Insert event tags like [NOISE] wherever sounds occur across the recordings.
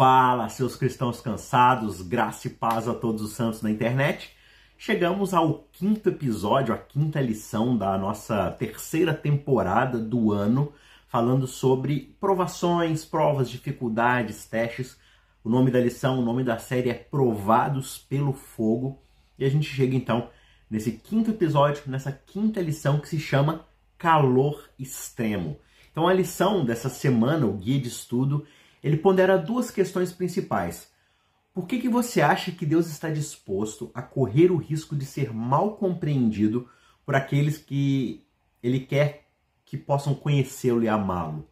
Fala, seus cristãos cansados, graça e paz a todos os santos da internet. Chegamos ao quinto episódio, a quinta lição da nossa terceira temporada do ano, falando sobre provações, provas, dificuldades, testes. O nome da lição, o nome da série é Provados pelo Fogo. E a gente chega então nesse quinto episódio, nessa quinta lição que se chama Calor Extremo. Então a lição dessa semana, o guia de estudo, ele pondera duas questões principais. Por que, que você acha que Deus está disposto a correr o risco de ser mal compreendido por aqueles que ele quer que possam conhecê-lo e amá-lo?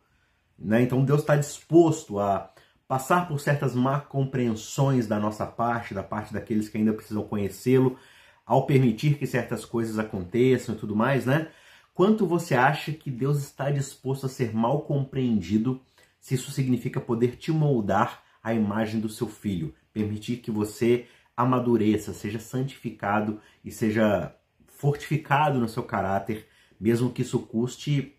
Né? Então Deus está disposto a passar por certas má compreensões da nossa parte, da parte daqueles que ainda precisam conhecê-lo, ao permitir que certas coisas aconteçam e tudo mais, né? Quanto você acha que Deus está disposto a ser mal compreendido se isso significa poder te moldar à imagem do seu filho, permitir que você amadureça, seja santificado e seja fortificado no seu caráter, mesmo que isso custe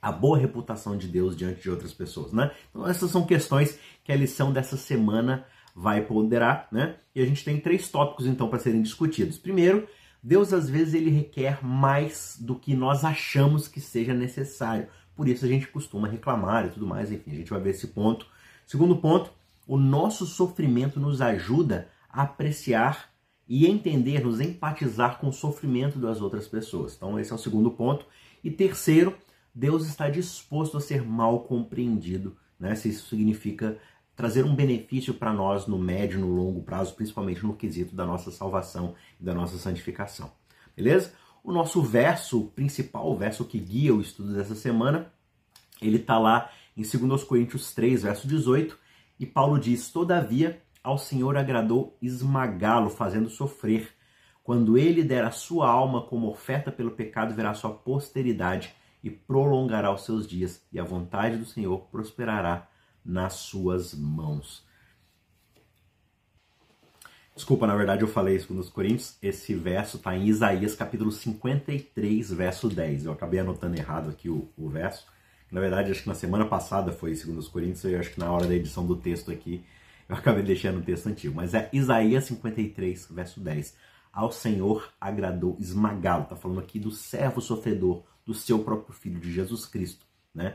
a boa reputação de Deus diante de outras pessoas, né? Então essas são questões que a lição dessa semana vai ponderar, né? E a gente tem três tópicos então para serem discutidos. Primeiro, Deus às vezes ele requer mais do que nós achamos que seja necessário. Por isso a gente costuma reclamar e tudo mais, enfim, a gente vai ver esse ponto. Segundo ponto, o nosso sofrimento nos ajuda a apreciar e entender, nos empatizar com o sofrimento das outras pessoas. Então, esse é o segundo ponto. E terceiro, Deus está disposto a ser mal compreendido, né? Se isso significa trazer um benefício para nós no médio, no longo prazo, principalmente no quesito da nossa salvação e da nossa santificação. Beleza? O nosso verso principal, o verso que guia o estudo dessa semana, ele está lá em 2 Coríntios 3, verso 18, e Paulo diz: Todavia, ao Senhor agradou esmagá-lo, fazendo sofrer. Quando ele der a sua alma como oferta pelo pecado, verá sua posteridade e prolongará os seus dias, e a vontade do Senhor prosperará nas suas mãos. Desculpa, na verdade eu falei isso nos Coríntios. Esse verso está em Isaías capítulo 53, verso 10. Eu acabei anotando errado aqui o, o verso. Na verdade, acho que na semana passada foi segundo os Coríntios, e acho que na hora da edição do texto aqui eu acabei deixando o texto antigo. Mas é Isaías 53, verso 10. Ao Senhor agradou esmagá-lo. Está falando aqui do servo sofredor, do seu próprio filho, de Jesus Cristo. Né?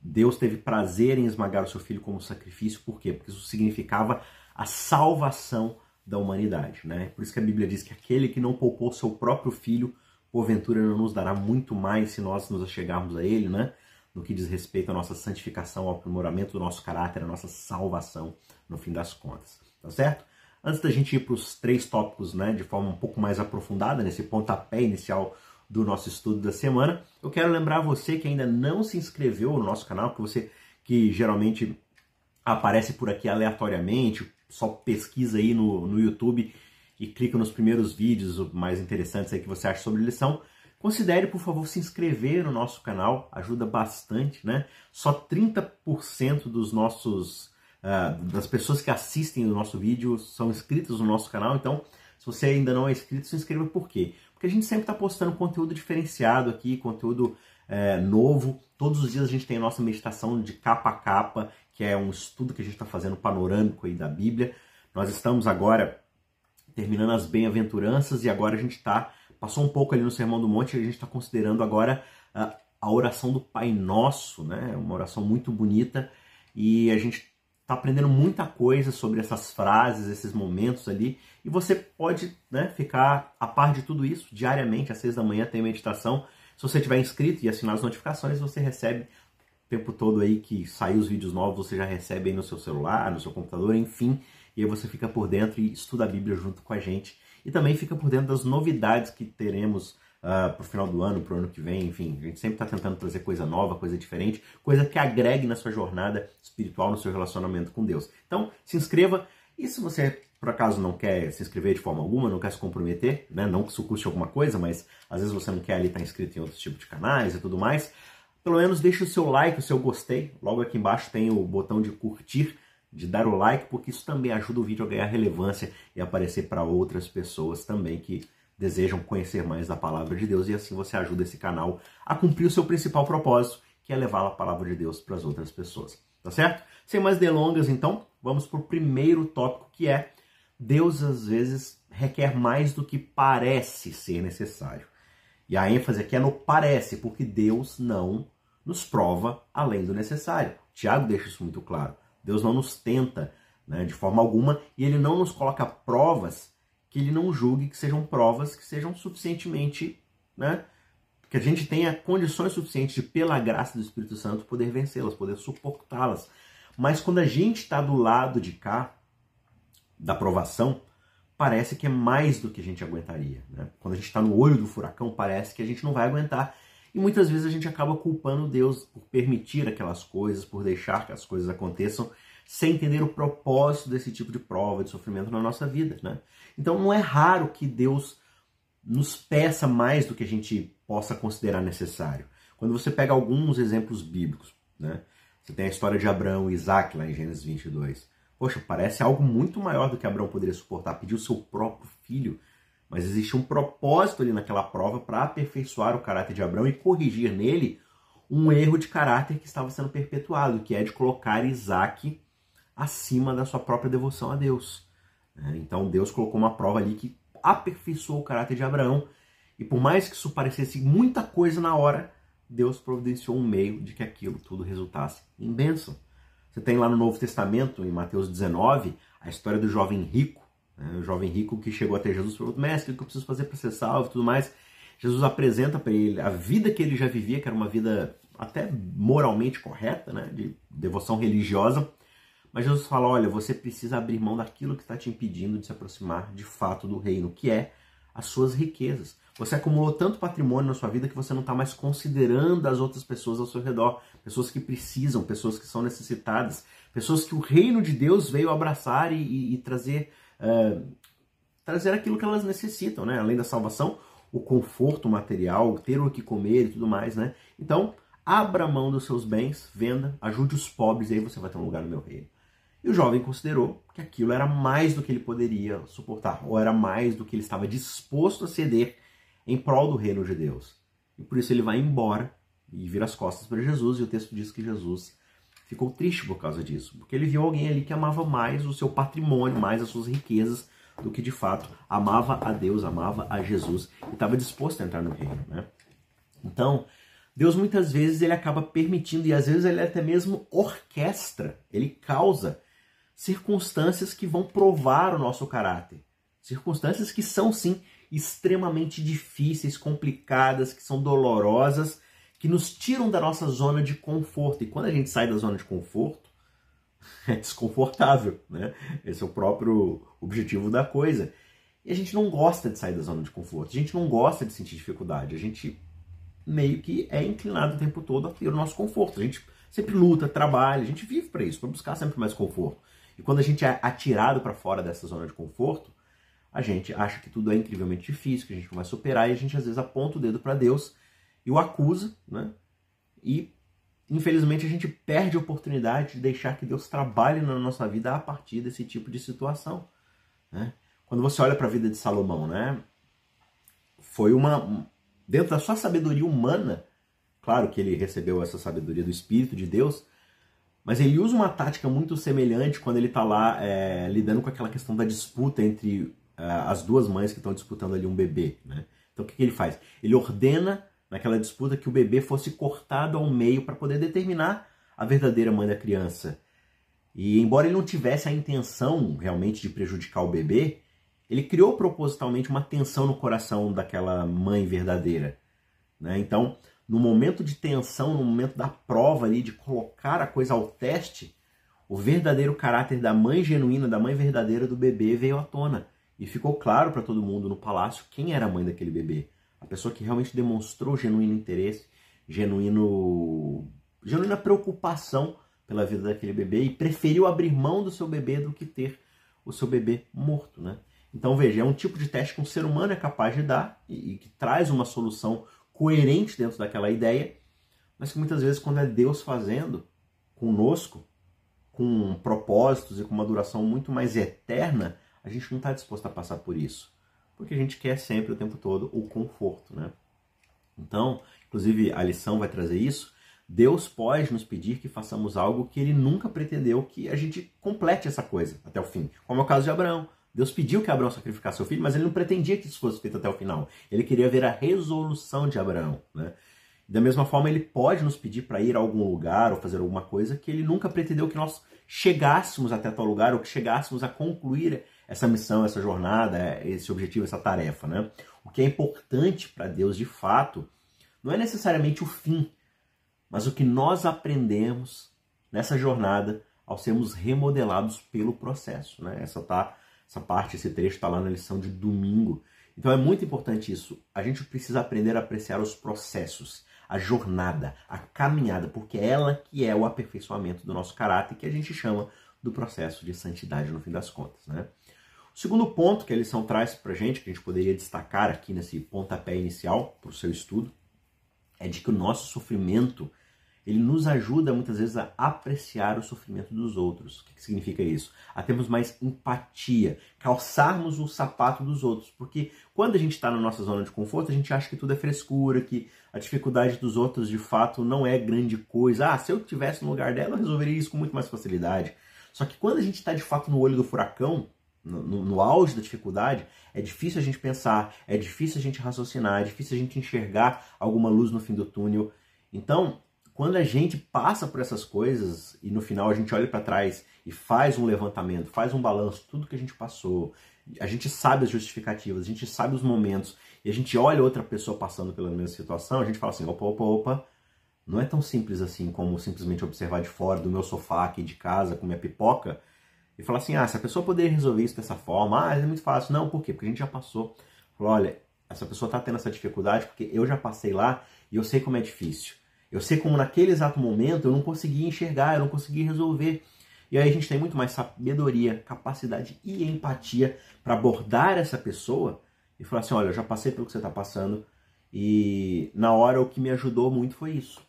Deus teve prazer em esmagar o seu filho como sacrifício, por quê? Porque isso significava a salvação da humanidade, né? Por isso que a Bíblia diz que aquele que não poupou seu próprio filho, porventura não nos dará muito mais se nós nos achegarmos a ele, né? No que diz respeito à nossa santificação, ao aprimoramento do nosso caráter, à nossa salvação, no fim das contas, tá certo? Antes da gente ir para os três tópicos, né, de forma um pouco mais aprofundada, nesse pontapé inicial do nosso estudo da semana, eu quero lembrar você que ainda não se inscreveu no nosso canal, que você que geralmente aparece por aqui aleatoriamente, só pesquisa aí no, no YouTube e clica nos primeiros vídeos mais interessantes aí que você acha sobre lição. Considere, por favor, se inscrever no nosso canal, ajuda bastante, né? Só 30% dos nossos uh, das pessoas que assistem o nosso vídeo são inscritos no nosso canal, então se você ainda não é inscrito, se inscreva por quê? Porque a gente sempre está postando conteúdo diferenciado aqui, conteúdo é, novo. Todos os dias a gente tem a nossa meditação de capa a capa, que é um estudo que a gente está fazendo panorâmico aí da Bíblia. Nós estamos agora terminando as bem-aventuranças e agora a gente está, passou um pouco ali no Sermão do Monte, a gente está considerando agora a, a oração do Pai Nosso, né? Uma oração muito bonita e a gente está aprendendo muita coisa sobre essas frases, esses momentos ali e você pode né, ficar a par de tudo isso diariamente, às seis da manhã tem meditação. Se você tiver inscrito e assinar as notificações, você recebe tempo todo aí que sair os vídeos novos, você já recebe aí no seu celular, no seu computador, enfim. E aí você fica por dentro e estuda a Bíblia junto com a gente. E também fica por dentro das novidades que teremos uh, ah, para o final do ano, para o ano que vem, enfim. A gente sempre está tentando trazer coisa nova, coisa diferente, coisa que agregue na sua jornada espiritual, no seu relacionamento com Deus. Então, se inscreva. E se você por acaso não quer se inscrever de forma alguma, não quer se comprometer, né? não que isso custe alguma coisa, mas às vezes você não quer ali estar inscrito em outros tipos de canais e tudo mais, pelo menos deixe o seu like, o seu gostei. Logo aqui embaixo tem o botão de curtir, de dar o like, porque isso também ajuda o vídeo a ganhar relevância e aparecer para outras pessoas também que desejam conhecer mais da palavra de Deus e assim você ajuda esse canal a cumprir o seu principal propósito, que é levar a palavra de Deus para as outras pessoas. tá certo? Sem mais delongas, então, vamos para o primeiro tópico que é Deus às vezes requer mais do que parece ser necessário. E a ênfase aqui é no parece, porque Deus não nos prova além do necessário. Tiago deixa isso muito claro. Deus não nos tenta né, de forma alguma e ele não nos coloca provas que ele não julgue que sejam provas que sejam suficientemente, né, que a gente tenha condições suficientes de, pela graça do Espírito Santo, poder vencê-las, poder suportá-las. Mas quando a gente está do lado de cá, da provação, parece que é mais do que a gente aguentaria. Né? Quando a gente está no olho do furacão, parece que a gente não vai aguentar. E muitas vezes a gente acaba culpando Deus por permitir aquelas coisas, por deixar que as coisas aconteçam, sem entender o propósito desse tipo de prova, de sofrimento na nossa vida. Né? Então não é raro que Deus nos peça mais do que a gente possa considerar necessário. Quando você pega alguns exemplos bíblicos, né? você tem a história de Abraão e Isaac lá em Gênesis 22. Poxa, parece algo muito maior do que Abraão poderia suportar, pedir o seu próprio filho. Mas existe um propósito ali naquela prova para aperfeiçoar o caráter de Abraão e corrigir nele um erro de caráter que estava sendo perpetuado, que é de colocar Isaac acima da sua própria devoção a Deus. É, então Deus colocou uma prova ali que aperfeiçoou o caráter de Abraão. E por mais que isso parecesse muita coisa na hora, Deus providenciou um meio de que aquilo tudo resultasse em bênção. Você tem lá no Novo Testamento, em Mateus 19, a história do jovem rico. Né? O jovem rico que chegou até Jesus e falou: Mestre, o que eu preciso fazer para ser salvo e tudo mais? Jesus apresenta para ele a vida que ele já vivia, que era uma vida até moralmente correta, né? de devoção religiosa. Mas Jesus fala: olha, você precisa abrir mão daquilo que está te impedindo de se aproximar de fato do reino, que é as suas riquezas. Você acumulou tanto patrimônio na sua vida que você não está mais considerando as outras pessoas ao seu redor, pessoas que precisam, pessoas que são necessitadas, pessoas que o reino de Deus veio abraçar e, e, e trazer, uh, trazer aquilo que elas necessitam, né? Além da salvação, o conforto material, ter o que comer e tudo mais, né? Então, abra mão dos seus bens, venda, ajude os pobres e aí você vai ter um lugar no meu reino. E o jovem considerou que aquilo era mais do que ele poderia suportar, ou era mais do que ele estava disposto a ceder em prol do reino de Deus. E por isso ele vai embora e vira as costas para Jesus, e o texto diz que Jesus ficou triste por causa disso, porque ele viu alguém ali que amava mais o seu patrimônio, mais as suas riquezas, do que de fato amava a Deus, amava a Jesus e estava disposto a entrar no reino. Né? Então, Deus muitas vezes ele acaba permitindo, e às vezes ele até mesmo orquestra, ele causa circunstâncias que vão provar o nosso caráter. Circunstâncias que são sim extremamente difíceis, complicadas, que são dolorosas, que nos tiram da nossa zona de conforto. E quando a gente sai da zona de conforto, [LAUGHS] é desconfortável, né? Esse é o próprio objetivo da coisa. E a gente não gosta de sair da zona de conforto, a gente não gosta de sentir dificuldade, a gente meio que é inclinado o tempo todo a ter o nosso conforto. A gente sempre luta, trabalha, a gente vive para isso, para buscar sempre mais conforto. E quando a gente é atirado para fora dessa zona de conforto, a gente acha que tudo é incrivelmente difícil, que a gente não vai superar, e a gente às vezes aponta o dedo para Deus e o acusa, né? E infelizmente a gente perde a oportunidade de deixar que Deus trabalhe na nossa vida a partir desse tipo de situação, né? Quando você olha para a vida de Salomão, né? Foi uma dentro da sua sabedoria humana, claro que ele recebeu essa sabedoria do Espírito de Deus, mas ele usa uma tática muito semelhante quando ele está lá é, lidando com aquela questão da disputa entre as duas mães que estão disputando ali um bebê. Né? Então o que, que ele faz? Ele ordena naquela disputa que o bebê fosse cortado ao meio para poder determinar a verdadeira mãe da criança. E embora ele não tivesse a intenção realmente de prejudicar o bebê, ele criou propositalmente uma tensão no coração daquela mãe verdadeira. Né? Então, no momento de tensão, no momento da prova ali, de colocar a coisa ao teste, o verdadeiro caráter da mãe genuína, da mãe verdadeira do bebê veio à tona. E ficou claro para todo mundo no palácio quem era a mãe daquele bebê. A pessoa que realmente demonstrou genuíno interesse, genuíno, genuína preocupação pela vida daquele bebê e preferiu abrir mão do seu bebê do que ter o seu bebê morto, né? Então veja, é um tipo de teste que um ser humano é capaz de dar e, e que traz uma solução coerente dentro daquela ideia, mas que muitas vezes, quando é Deus fazendo conosco, com propósitos e com uma duração muito mais eterna, a gente não está disposto a passar por isso. Porque a gente quer sempre, o tempo todo, o conforto. Né? Então, inclusive, a lição vai trazer isso. Deus pode nos pedir que façamos algo que ele nunca pretendeu que a gente complete essa coisa até o fim, como é o caso de Abraão. Deus pediu que Abraão sacrificasse seu filho, mas ele não pretendia que isso fosse feito até o final. Ele queria ver a resolução de Abraão. Né? Da mesma forma, ele pode nos pedir para ir a algum lugar ou fazer alguma coisa que ele nunca pretendeu que nós chegássemos até tal lugar ou que chegássemos a concluir essa missão, essa jornada, esse objetivo, essa tarefa. Né? O que é importante para Deus de fato não é necessariamente o fim, mas o que nós aprendemos nessa jornada ao sermos remodelados pelo processo. Né? Essa, tá, essa parte, esse trecho está lá na lição de domingo. Então é muito importante isso. A gente precisa aprender a apreciar os processos a jornada, a caminhada, porque é ela que é o aperfeiçoamento do nosso caráter, que a gente chama do processo de santidade no fim das contas. Né? O segundo ponto que a lição traz para a gente, que a gente poderia destacar aqui nesse pontapé inicial para o seu estudo, é de que o nosso sofrimento ele nos ajuda muitas vezes a apreciar o sofrimento dos outros. O que, que significa isso? A termos mais empatia, calçarmos o sapato dos outros. Porque quando a gente está na nossa zona de conforto, a gente acha que tudo é frescura, que a dificuldade dos outros de fato não é grande coisa. Ah, se eu estivesse no lugar dela, eu resolveria isso com muito mais facilidade. Só que quando a gente está de fato no olho do furacão, no, no, auge da dificuldade, é difícil a gente pensar, é difícil a gente raciocinar, é difícil a gente enxergar alguma luz no fim do túnel. Então, quando a gente passa por essas coisas e no final a gente olha para trás e faz um levantamento, faz um balanço, tudo que a gente passou, a gente sabe as justificativas, a gente sabe os momentos e a gente olha outra pessoa passando pela mesma situação, a gente fala assim: opa, opa, opa, não é tão simples assim como simplesmente observar de fora do meu sofá aqui de casa com minha pipoca e falar assim: ah, se a pessoa poderia resolver isso dessa forma, ah, é muito fácil. Não, por quê? Porque a gente já passou. Falou, olha, essa pessoa está tendo essa dificuldade porque eu já passei lá e eu sei como é difícil. Eu sei como naquele exato momento eu não conseguia enxergar, eu não conseguia resolver. E aí a gente tem muito mais sabedoria, capacidade e empatia para abordar essa pessoa e falar assim: olha, eu já passei pelo que você está passando e na hora o que me ajudou muito foi isso.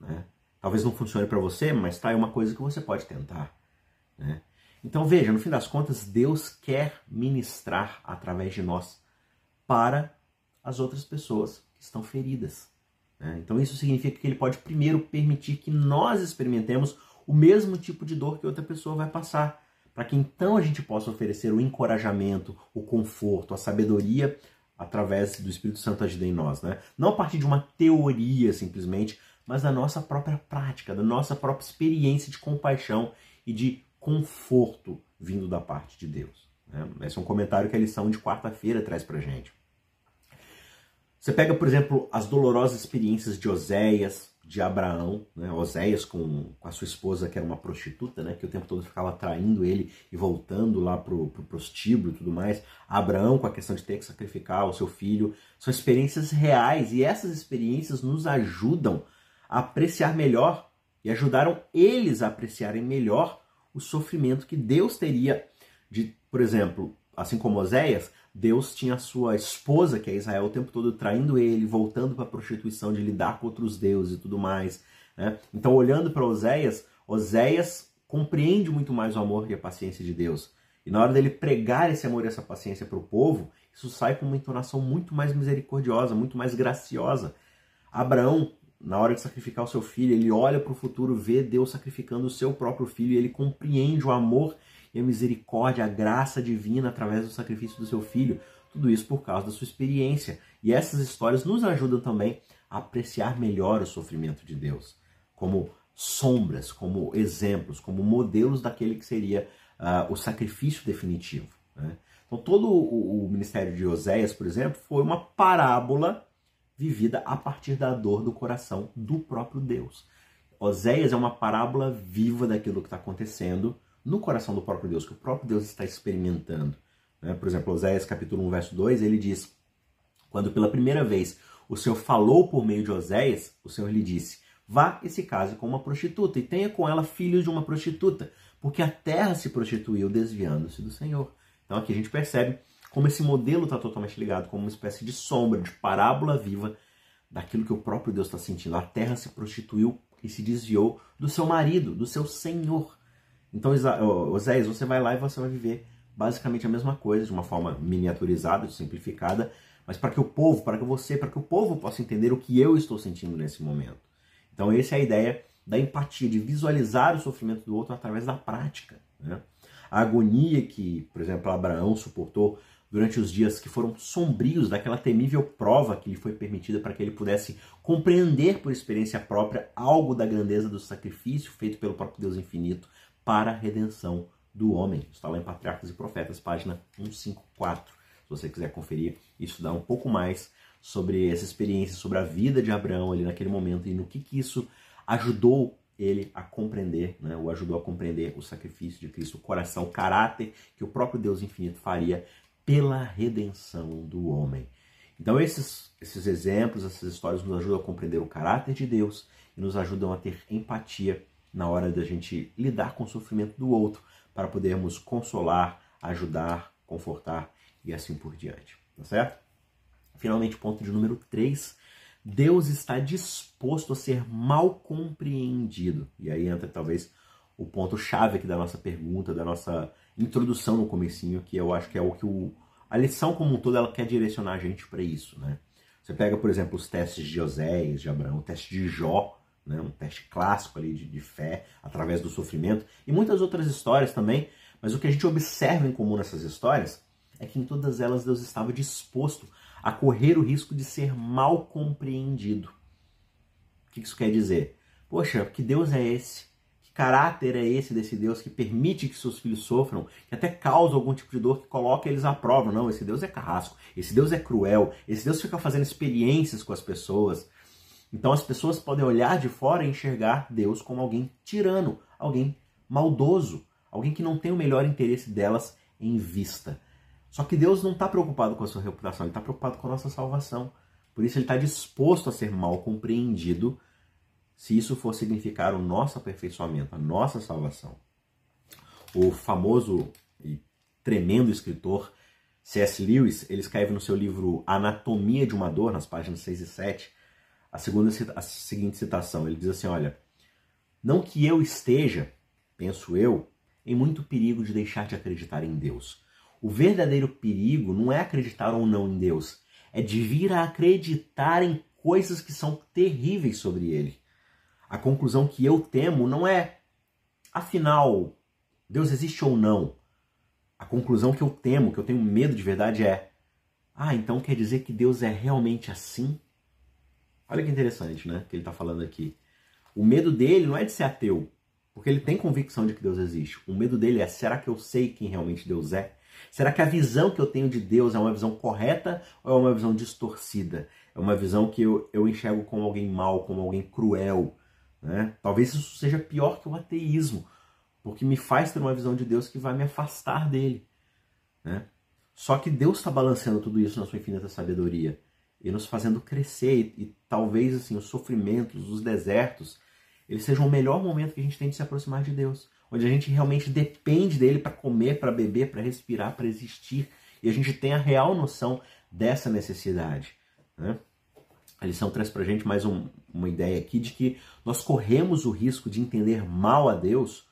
Né? Talvez não funcione para você, mas tá aí uma coisa que você pode tentar. Né? Então veja, no fim das contas, Deus quer ministrar através de nós para as outras pessoas que estão feridas. Né? Então isso significa que ele pode primeiro permitir que nós experimentemos o mesmo tipo de dor que outra pessoa vai passar, para que então a gente possa oferecer o encorajamento, o conforto, a sabedoria através do Espírito Santo agindo em nós, né? Não a partir de uma teoria simplesmente, mas da nossa própria prática, da nossa própria experiência de compaixão e de conforto vindo da parte de Deus. Né? Esse é um comentário que a lição de quarta-feira traz para gente. Você pega, por exemplo, as dolorosas experiências de Oséias, de Abraão, né? Oséias com, com a sua esposa, que era uma prostituta, né? que o tempo todo ficava traindo ele e voltando lá pro, pro prostíbulo e tudo mais. Abraão com a questão de ter que sacrificar o seu filho. São experiências reais e essas experiências nos ajudam a apreciar melhor e ajudaram eles a apreciarem melhor o sofrimento que Deus teria de, por exemplo, assim como Oséias, Deus tinha a sua esposa, que é Israel, o tempo todo traindo ele, voltando para a prostituição, de lidar com outros deuses e tudo mais. Né? Então, olhando para Oséias, Oséias compreende muito mais o amor e a paciência de Deus. E na hora dele pregar esse amor e essa paciência para o povo, isso sai com uma entonação muito mais misericordiosa, muito mais graciosa. Abraão, na hora de sacrificar o seu filho, ele olha para o futuro, vê Deus sacrificando o seu próprio filho e ele compreende o amor e a misericórdia, a graça divina através do sacrifício do seu filho. Tudo isso por causa da sua experiência. E essas histórias nos ajudam também a apreciar melhor o sofrimento de Deus, como sombras, como exemplos, como modelos daquele que seria uh, o sacrifício definitivo. Né? Então, todo o, o ministério de Oséias, por exemplo, foi uma parábola vivida a partir da dor do coração do próprio Deus. Oséias é uma parábola viva daquilo que está acontecendo no coração do próprio Deus, que o próprio Deus está experimentando. Né? Por exemplo, Oséias capítulo 1, verso 2, ele diz, quando pela primeira vez o Senhor falou por meio de Oséias, o Senhor lhe disse, vá e se case com uma prostituta e tenha com ela filhos de uma prostituta, porque a terra se prostituiu desviando-se do Senhor. Então aqui a gente percebe como esse modelo está totalmente ligado como uma espécie de sombra, de parábola viva daquilo que o próprio Deus está sentindo. A terra se prostituiu e se desviou do seu marido, do seu Senhor. Então, Oséias, você vai lá e você vai viver basicamente a mesma coisa, de uma forma miniaturizada, simplificada, mas para que o povo, para que você, para que o povo possa entender o que eu estou sentindo nesse momento. Então, essa é a ideia da empatia, de visualizar o sofrimento do outro através da prática. Né? A agonia que, por exemplo, Abraão suportou durante os dias que foram sombrios daquela temível prova que lhe foi permitida para que ele pudesse compreender por experiência própria algo da grandeza do sacrifício feito pelo próprio Deus infinito para a redenção do homem. Está lá em Patriarcas e Profetas, página 154. Se você quiser conferir, isso dá um pouco mais sobre essa experiência, sobre a vida de Abraão ali naquele momento e no que, que isso ajudou ele a compreender, né? o ajudou a compreender o sacrifício de Cristo, o coração, o caráter que o próprio Deus infinito faria pela redenção do homem. Então esses, esses exemplos, essas histórias nos ajudam a compreender o caráter de Deus e nos ajudam a ter empatia na hora da gente lidar com o sofrimento do outro, para podermos consolar, ajudar, confortar e assim por diante. Tá certo? Finalmente, ponto de número 3. Deus está disposto a ser mal compreendido. E aí entra talvez o ponto chave aqui da nossa pergunta, da nossa introdução no comecinho, que eu acho que é o que o, a lição como um todo ela quer direcionar a gente para isso, né? Você pega, por exemplo, os testes de Oséias, de Abraão, o teste de Jó, né? um teste clássico ali de, de fé através do sofrimento, e muitas outras histórias também, mas o que a gente observa em comum nessas histórias é que em todas elas Deus estava disposto a correr o risco de ser mal compreendido. O que isso quer dizer? Poxa, que Deus é esse? Caráter é esse desse Deus que permite que seus filhos sofram, que até causa algum tipo de dor, que coloca eles à prova? Não, esse Deus é carrasco, esse Deus é cruel, esse Deus fica fazendo experiências com as pessoas. Então as pessoas podem olhar de fora e enxergar Deus como alguém tirano, alguém maldoso, alguém que não tem o melhor interesse delas em vista. Só que Deus não está preocupado com a sua reputação, Ele está preocupado com a nossa salvação. Por isso Ele está disposto a ser mal compreendido se isso for significar o nosso aperfeiçoamento, a nossa salvação. O famoso e tremendo escritor C.S. Lewis, ele escreve no seu livro Anatomia de uma Dor, nas páginas 6 e 7, a, segunda, a seguinte citação. Ele diz assim: Olha, não que eu esteja, penso eu, em muito perigo de deixar de acreditar em Deus o verdadeiro perigo não é acreditar ou não em Deus, é de vir a acreditar em coisas que são terríveis sobre ele. A conclusão que eu temo não é, afinal, Deus existe ou não. A conclusão que eu temo, que eu tenho medo de verdade é, ah, então quer dizer que Deus é realmente assim? Olha que interessante, né? Que ele está falando aqui. O medo dele não é de ser ateu, porque ele tem convicção de que Deus existe. O medo dele é: será que eu sei quem realmente Deus é? Será que a visão que eu tenho de Deus é uma visão correta ou é uma visão distorcida? É uma visão que eu, eu enxergo como alguém mau, como alguém cruel. Né? Talvez isso seja pior que o ateísmo, porque me faz ter uma visão de Deus que vai me afastar dele. Né? Só que Deus está balanceando tudo isso na sua infinita sabedoria e nos fazendo crescer. E, e talvez assim os sofrimentos, os desertos, eles sejam o melhor momento que a gente tem de se aproximar de Deus onde a gente realmente depende dele para comer, para beber, para respirar, para existir. E a gente tem a real noção dessa necessidade. Né? A lição traz para a gente mais um, uma ideia aqui de que nós corremos o risco de entender mal a Deus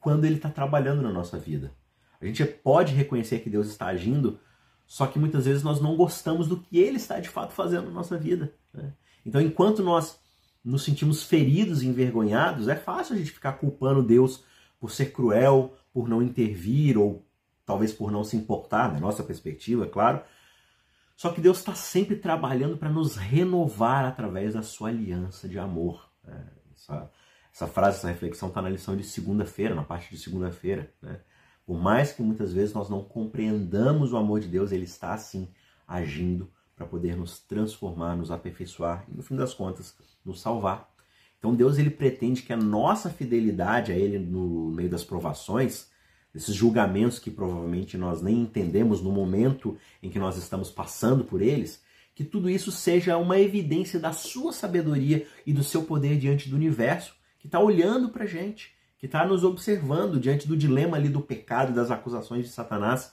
quando ele está trabalhando na nossa vida. A gente pode reconhecer que Deus está agindo, só que muitas vezes nós não gostamos do que ele está de fato fazendo na nossa vida. Né? Então, enquanto nós nos sentimos feridos e envergonhados, é fácil a gente ficar culpando Deus por ser cruel, por não intervir ou talvez por não se importar, na nossa perspectiva, é claro. Só que Deus está sempre trabalhando para nos renovar através da sua aliança de amor. É, essa, essa frase, essa reflexão está na lição de segunda-feira, na parte de segunda-feira. Né? Por mais que muitas vezes nós não compreendamos o amor de Deus, Ele está assim agindo para poder nos transformar, nos aperfeiçoar e, no fim das contas, nos salvar. Então Deus ele pretende que a nossa fidelidade a Ele no meio das provações, desses julgamentos que provavelmente nós nem entendemos no momento em que nós estamos passando por eles, que tudo isso seja uma evidência da sua sabedoria e do seu poder diante do universo, que está olhando para a gente, que está nos observando diante do dilema ali do pecado e das acusações de Satanás.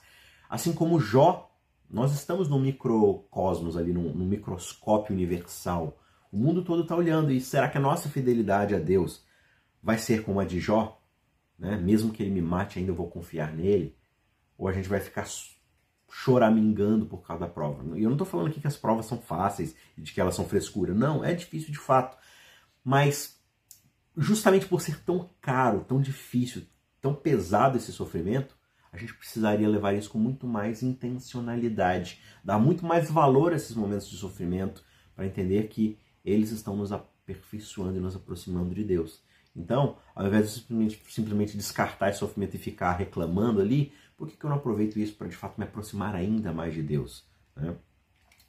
Assim como Jó, nós estamos num microcosmos ali, num, num microscópio universal o mundo todo está olhando e será que a nossa fidelidade a Deus vai ser como a de Jó? Né? Mesmo que ele me mate, ainda eu vou confiar nele? Ou a gente vai ficar choramingando por causa da prova? E eu não estou falando aqui que as provas são fáceis e de que elas são frescura. Não, é difícil de fato. Mas justamente por ser tão caro, tão difícil, tão pesado esse sofrimento, a gente precisaria levar isso com muito mais intencionalidade, dar muito mais valor a esses momentos de sofrimento, para entender que eles estão nos aperfeiçoando e nos aproximando de Deus. Então, ao invés de simplesmente, simplesmente descartar esse sofrimento e ficar reclamando ali, por que, que eu não aproveito isso para de fato me aproximar ainda mais de Deus? Né?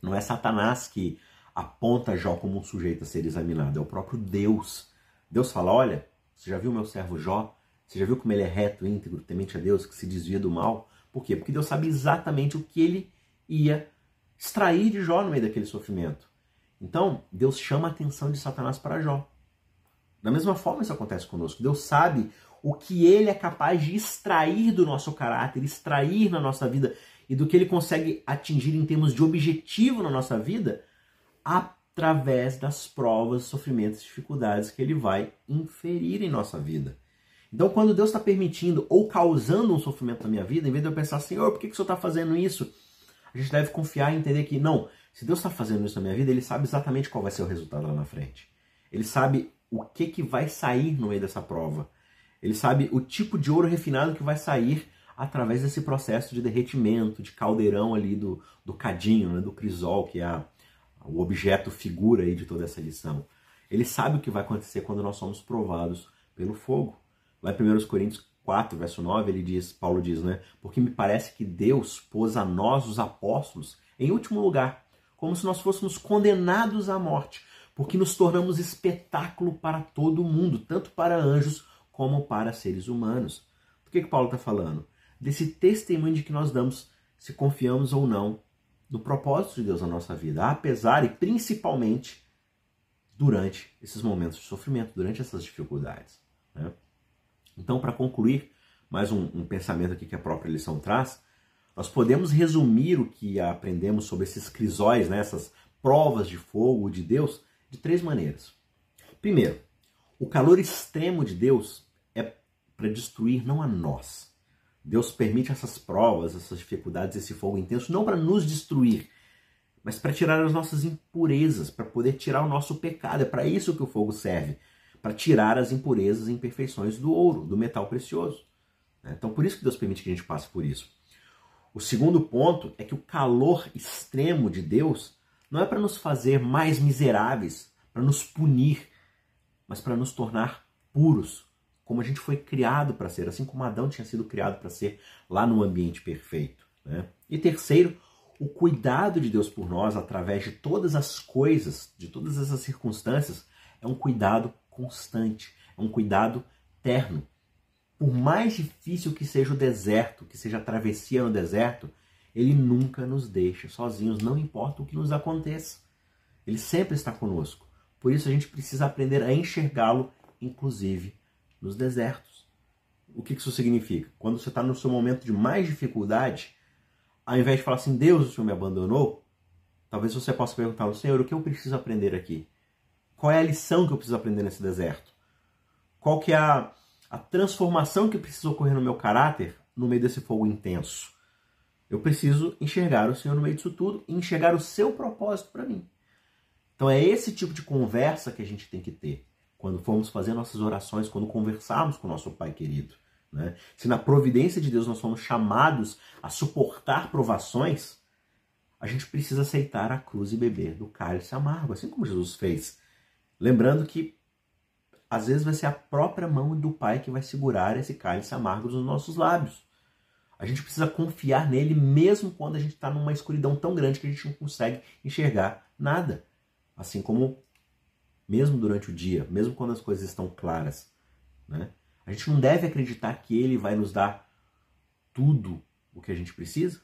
Não é Satanás que aponta Jó como um sujeito a ser examinado, é o próprio Deus. Deus fala: Olha, você já viu meu servo Jó? Você já viu como ele é reto, íntegro, temente a Deus, que se desvia do mal? Por quê? Porque Deus sabe exatamente o que ele ia extrair de Jó no meio daquele sofrimento. Então, Deus chama a atenção de Satanás para Jó. Da mesma forma, isso acontece conosco. Deus sabe o que ele é capaz de extrair do nosso caráter, extrair na nossa vida e do que ele consegue atingir em termos de objetivo na nossa vida através das provas, sofrimentos dificuldades que ele vai inferir em nossa vida. Então, quando Deus está permitindo ou causando um sofrimento na minha vida, em vez de eu pensar, Senhor, por que, que o Senhor está fazendo isso? A gente deve confiar e entender que, não, se Deus está fazendo isso na minha vida, Ele sabe exatamente qual vai ser o resultado lá na frente. Ele sabe o que, que vai sair no meio dessa prova. Ele sabe o tipo de ouro refinado que vai sair através desse processo de derretimento, de caldeirão ali do, do cadinho, né, do crisol, que é a, o objeto figura aí de toda essa lição. Ele sabe o que vai acontecer quando nós somos provados pelo fogo. Lá em 1 Coríntios 4, verso 9, ele diz, Paulo diz, né? Porque me parece que Deus pôs a nós, os apóstolos, em último lugar, como se nós fôssemos condenados à morte, porque nos tornamos espetáculo para todo mundo, tanto para anjos como para seres humanos. Do que, que Paulo está falando? Desse testemunho de que nós damos, se confiamos ou não, no propósito de Deus na nossa vida, apesar e principalmente durante esses momentos de sofrimento, durante essas dificuldades. Né? Então, para concluir, mais um, um, pensamento aqui que a própria lição traz, nós podemos resumir o que aprendemos sobre esses crisóis, né, essas provas de fogo de Deus, de três maneiras. Primeiro, o calor extremo de Deus é para destruir não a nós. Deus permite essas provas, essas dificuldades, esse fogo intenso, não para nos destruir, mas para tirar as nossas impurezas, para poder tirar o nosso pecado. É para isso que o fogo serve para tirar as impurezas e imperfeições do ouro, do metal precioso. Né? Então, por isso que Deus permite que a gente passe por isso. O segundo ponto é que o calor extremo de Deus não é para nos fazer mais miseráveis, para nos punir, mas para nos tornar puros, como a gente foi criado para ser, assim como Adão tinha sido criado para ser lá no ambiente perfeito. Né? E terceiro, o cuidado de Deus por nós através de todas as coisas, de todas essas circunstâncias, é um cuidado constante, é um cuidado terno. Por mais difícil que seja o deserto, que seja a travessia no deserto, ele nunca nos deixa sozinhos, não importa o que nos aconteça. Ele sempre está conosco. Por isso a gente precisa aprender a enxergá-lo, inclusive nos desertos. O que isso significa? Quando você está no seu momento de mais dificuldade, ao invés de falar assim, Deus, o Senhor me abandonou, talvez você possa perguntar ao Senhor, o que eu preciso aprender aqui? Qual é a lição que eu preciso aprender nesse deserto? Qual que é a, a transformação que precisa ocorrer no meu caráter no meio desse fogo intenso? Eu preciso enxergar o Senhor no meio disso tudo e enxergar o seu propósito para mim. Então é esse tipo de conversa que a gente tem que ter quando formos fazer nossas orações, quando conversarmos com o nosso Pai querido. Né? Se na providência de Deus nós somos chamados a suportar provações, a gente precisa aceitar a cruz e beber do cálice amargo, assim como Jesus fez. Lembrando que às vezes vai ser a própria mão do Pai que vai segurar esse cálice amargo nos nossos lábios. A gente precisa confiar nele mesmo quando a gente está numa escuridão tão grande que a gente não consegue enxergar nada. Assim como mesmo durante o dia, mesmo quando as coisas estão claras. Né? A gente não deve acreditar que ele vai nos dar tudo o que a gente precisa.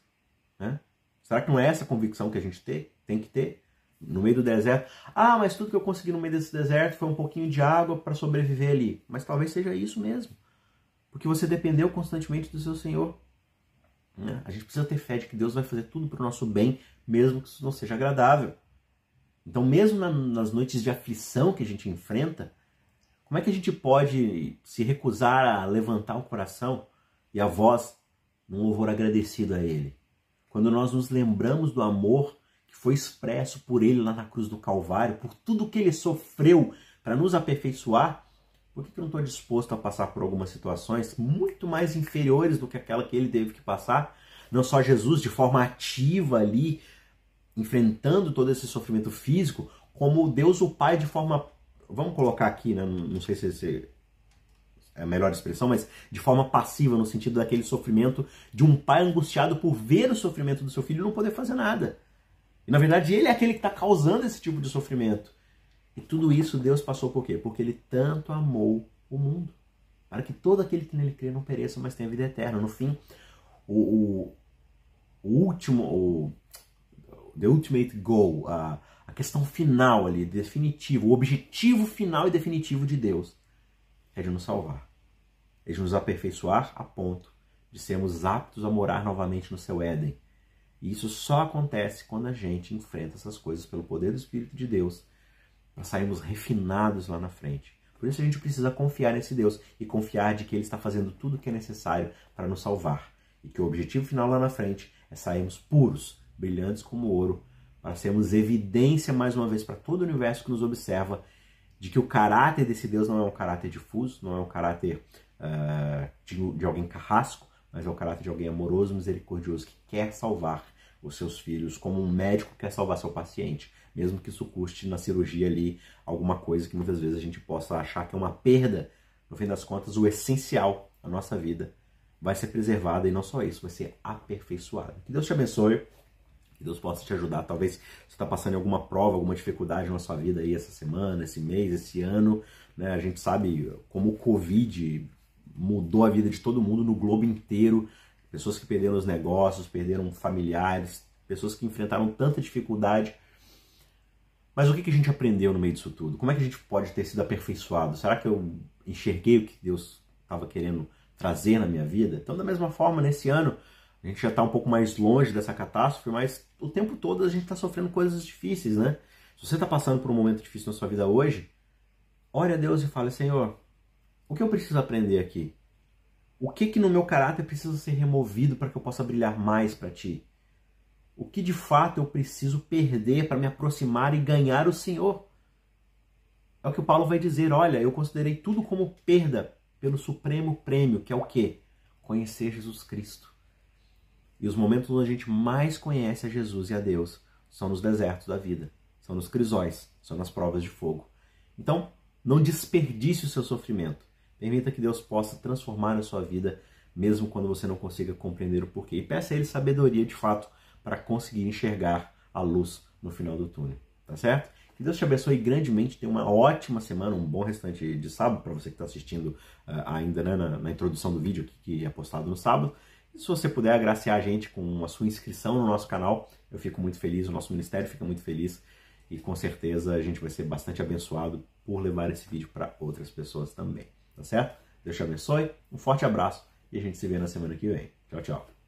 Né? Será que não é essa convicção que a gente tem, tem que ter? no meio do deserto. Ah, mas tudo que eu consegui no meio desse deserto foi um pouquinho de água para sobreviver ali. Mas talvez seja isso mesmo. Porque você dependeu constantemente do seu Senhor. Né? A gente precisa ter fé de que Deus vai fazer tudo para o nosso bem, mesmo que isso não seja agradável. Então, mesmo nas noites de aflição que a gente enfrenta, como é que a gente pode se recusar a levantar o coração e a voz num louvor agradecido a Ele? Quando nós nos lembramos do amor que foi expresso por ele lá na cruz do Calvário, por tudo que ele sofreu para nos aperfeiçoar, por que, que eu não estou disposto a passar por algumas situações muito mais inferiores do que aquela que ele teve que passar? Não só Jesus de forma ativa ali, enfrentando todo esse sofrimento físico, como Deus o Pai de forma. Vamos colocar aqui, né? não sei se esse é a melhor expressão, mas de forma passiva, no sentido daquele sofrimento de um pai angustiado por ver o sofrimento do seu filho e não poder fazer nada. E na verdade ele é aquele que está causando esse tipo de sofrimento. E tudo isso Deus passou por quê? Porque ele tanto amou o mundo. Para que todo aquele que nele crê não pereça, mas tenha vida eterna. No fim, o, o, o último, o the ultimate goal, a, a questão final ali, definitivo, o objetivo final e definitivo de Deus é de nos salvar. É de nos aperfeiçoar a ponto de sermos aptos a morar novamente no seu Éden. E isso só acontece quando a gente enfrenta essas coisas pelo poder do Espírito de Deus para sairmos refinados lá na frente. Por isso a gente precisa confiar nesse Deus e confiar de que Ele está fazendo tudo o que é necessário para nos salvar. E que o objetivo final lá na frente é sairmos puros, brilhantes como ouro, para sermos evidência mais uma vez para todo o universo que nos observa de que o caráter desse Deus não é um caráter difuso, não é um caráter uh, de, de alguém carrasco, mas é o caráter de alguém amoroso, misericordioso, que quer salvar os seus filhos, como um médico quer salvar seu paciente mesmo que isso custe na cirurgia ali alguma coisa que muitas vezes a gente possa achar que é uma perda. No fim das contas, o essencial da nossa vida vai ser preservado e não só isso, vai ser aperfeiçoado. Que Deus te abençoe, que Deus possa te ajudar. Talvez você está passando alguma prova, alguma dificuldade na sua vida aí essa semana, esse mês, esse ano. Né? A gente sabe como o Covid mudou a vida de todo mundo no globo inteiro. Pessoas que perderam os negócios, perderam familiares, pessoas que enfrentaram tanta dificuldade mas o que a gente aprendeu no meio disso tudo? Como é que a gente pode ter sido aperfeiçoado? Será que eu enxerguei o que Deus estava querendo trazer na minha vida? Então, da mesma forma, nesse ano, a gente já está um pouco mais longe dessa catástrofe, mas o tempo todo a gente está sofrendo coisas difíceis, né? Se você está passando por um momento difícil na sua vida hoje, ore a Deus e fale, Senhor, o que eu preciso aprender aqui? O que que no meu caráter precisa ser removido para que eu possa brilhar mais para Ti? O que de fato eu preciso perder para me aproximar e ganhar o Senhor. É o que o Paulo vai dizer, olha, eu considerei tudo como perda pelo supremo prêmio, que é o quê? Conhecer Jesus Cristo. E os momentos onde a gente mais conhece a Jesus e a Deus são nos desertos da vida, são nos crisóis, são nas provas de fogo. Então, não desperdice o seu sofrimento. Permita que Deus possa transformar a sua vida, mesmo quando você não consiga compreender o porquê. E peça a Ele sabedoria de fato para conseguir enxergar a luz no final do túnel, tá certo? Que Deus te abençoe grandemente, tenha uma ótima semana, um bom restante de sábado para você que está assistindo uh, ainda né, na, na, introdução do vídeo que é postado no sábado. E se você puder agraciar a gente com a sua inscrição no nosso canal, eu fico muito feliz, o nosso ministério fica muito feliz e com certeza a gente vai ser bastante abençoado por levar esse vídeo para outras pessoas também, tá certo? Deus te abençoe, um forte abraço e a gente se vê na semana que vem. Tchau, tchau.